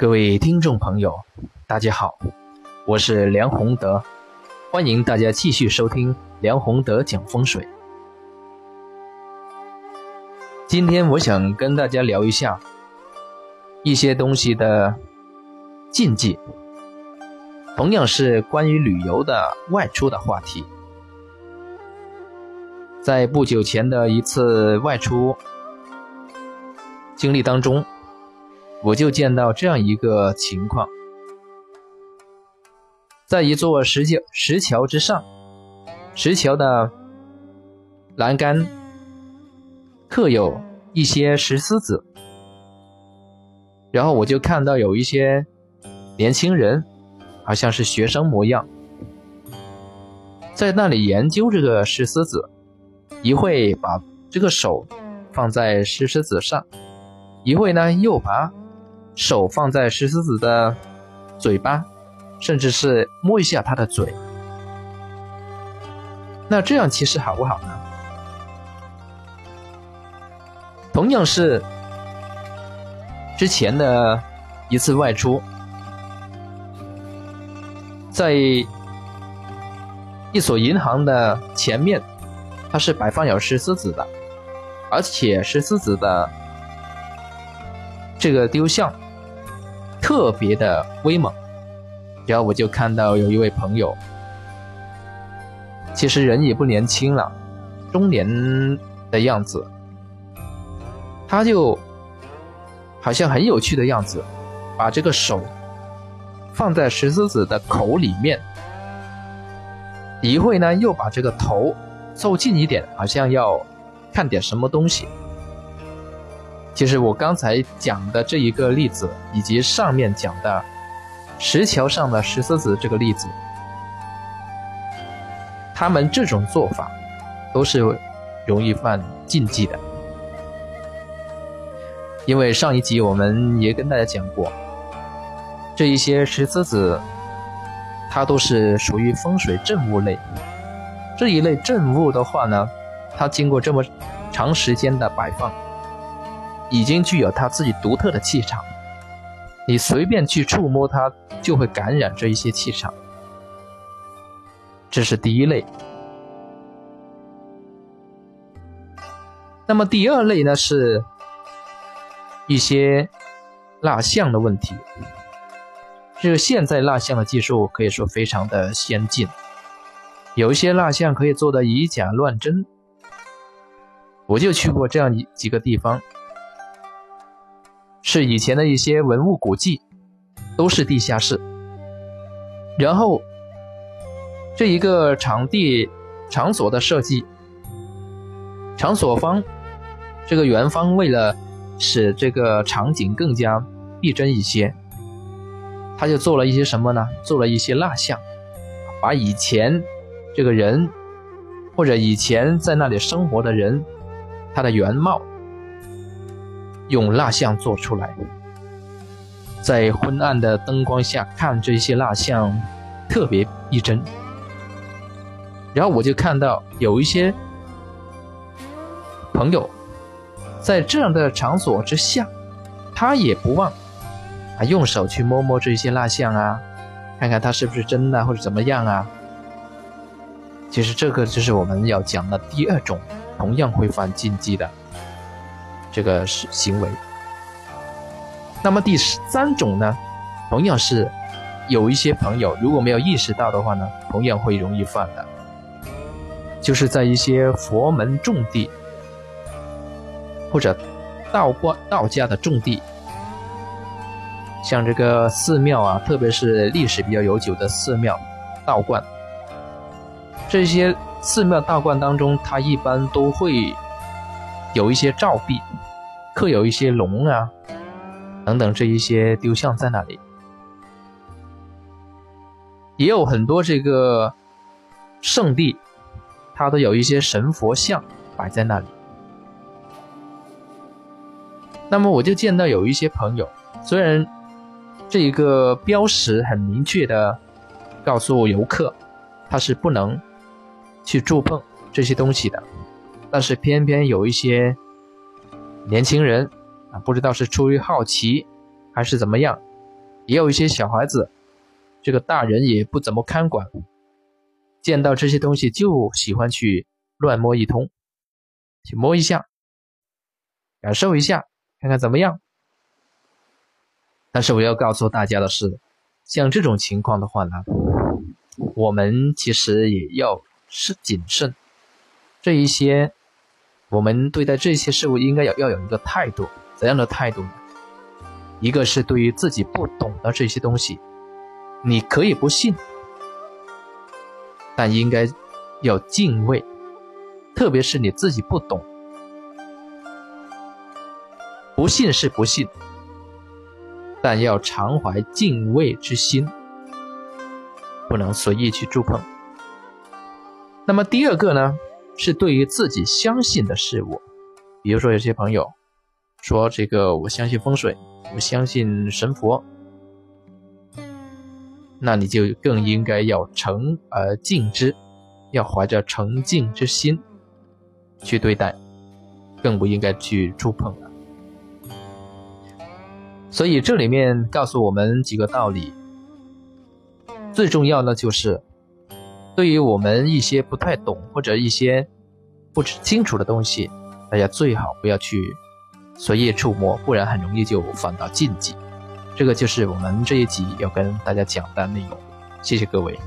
各位听众朋友，大家好，我是梁宏德，欢迎大家继续收听梁宏德讲风水。今天我想跟大家聊一下一些东西的禁忌，同样是关于旅游的外出的话题。在不久前的一次外出经历当中。我就见到这样一个情况，在一座石桥石桥之上，石桥的栏杆刻有一些石狮子，然后我就看到有一些年轻人，好像是学生模样，在那里研究这个石狮子，一会把这个手放在石狮子上，一会呢又把。手放在石狮子的嘴巴，甚至是摸一下它的嘴，那这样其实好不好呢？同样是之前的一次外出，在一所银行的前面，它是摆放有石狮子的，而且石狮子的这个雕像。特别的威猛，然后我就看到有一位朋友，其实人也不年轻了，中年的样子，他就好像很有趣的样子，把这个手放在石狮子的口里面，一会呢又把这个头凑近一点，好像要看点什么东西。其实我刚才讲的这一个例子，以及上面讲的石桥上的石狮子这个例子，他们这种做法都是容易犯禁忌的。因为上一集我们也跟大家讲过，这一些石狮子，它都是属于风水镇物类。这一类镇物的话呢，它经过这么长时间的摆放。已经具有它自己独特的气场，你随便去触摸它，就会感染这一些气场。这是第一类。那么第二类呢，是一些蜡像的问题。这个现在蜡像的技术可以说非常的先进，有一些蜡像可以做的以假乱真。我就去过这样几几个地方。是以前的一些文物古迹，都是地下室。然后，这一个场地场所的设计，场所方这个园方为了使这个场景更加逼真一些，他就做了一些什么呢？做了一些蜡像，把以前这个人或者以前在那里生活的人，他的原貌。用蜡像做出来，在昏暗的灯光下看这些蜡像，特别逼真。然后我就看到有一些朋友在这样的场所之下，他也不忘啊用手去摸摸这些蜡像啊，看看它是不是真的或者怎么样啊。其实这个就是我们要讲的第二种，同样会犯禁忌的。这个是行为。那么第三种呢，同样是有一些朋友如果没有意识到的话呢，同样会容易犯的，就是在一些佛门重地或者道观道家的重地，像这个寺庙啊，特别是历史比较悠久的寺庙、道观，这些寺庙道观当中，它一般都会。有一些照壁，刻有一些龙啊，等等这一些雕像在那里，也有很多这个圣地，它都有一些神佛像摆在那里。那么我就见到有一些朋友，虽然这一个标识很明确的告诉游客，他是不能去触碰这些东西的。但是偏偏有一些年轻人啊，不知道是出于好奇还是怎么样，也有一些小孩子，这个大人也不怎么看管，见到这些东西就喜欢去乱摸一通，去摸一下，感受一下，看看怎么样。但是我要告诉大家的是，像这种情况的话呢，我们其实也要是谨慎。这一些，我们对待这些事物应该要要有一个态度，怎样的态度呢？一个是对于自己不懂的这些东西，你可以不信，但应该要敬畏，特别是你自己不懂，不信是不信。但要常怀敬畏之心，不能随意去触碰。那么第二个呢，是对于自己相信的事物，比如说有些朋友说这个我相信风水，我相信神佛，那你就更应该要诚而敬之，要怀着诚敬之心去对待，更不应该去触碰了。所以这里面告诉我们几个道理，最重要的就是，对于我们一些不太懂或者一些不知清楚的东西，大家最好不要去随意触摸，不然很容易就犯到禁忌。这个就是我们这一集要跟大家讲的内容。谢谢各位。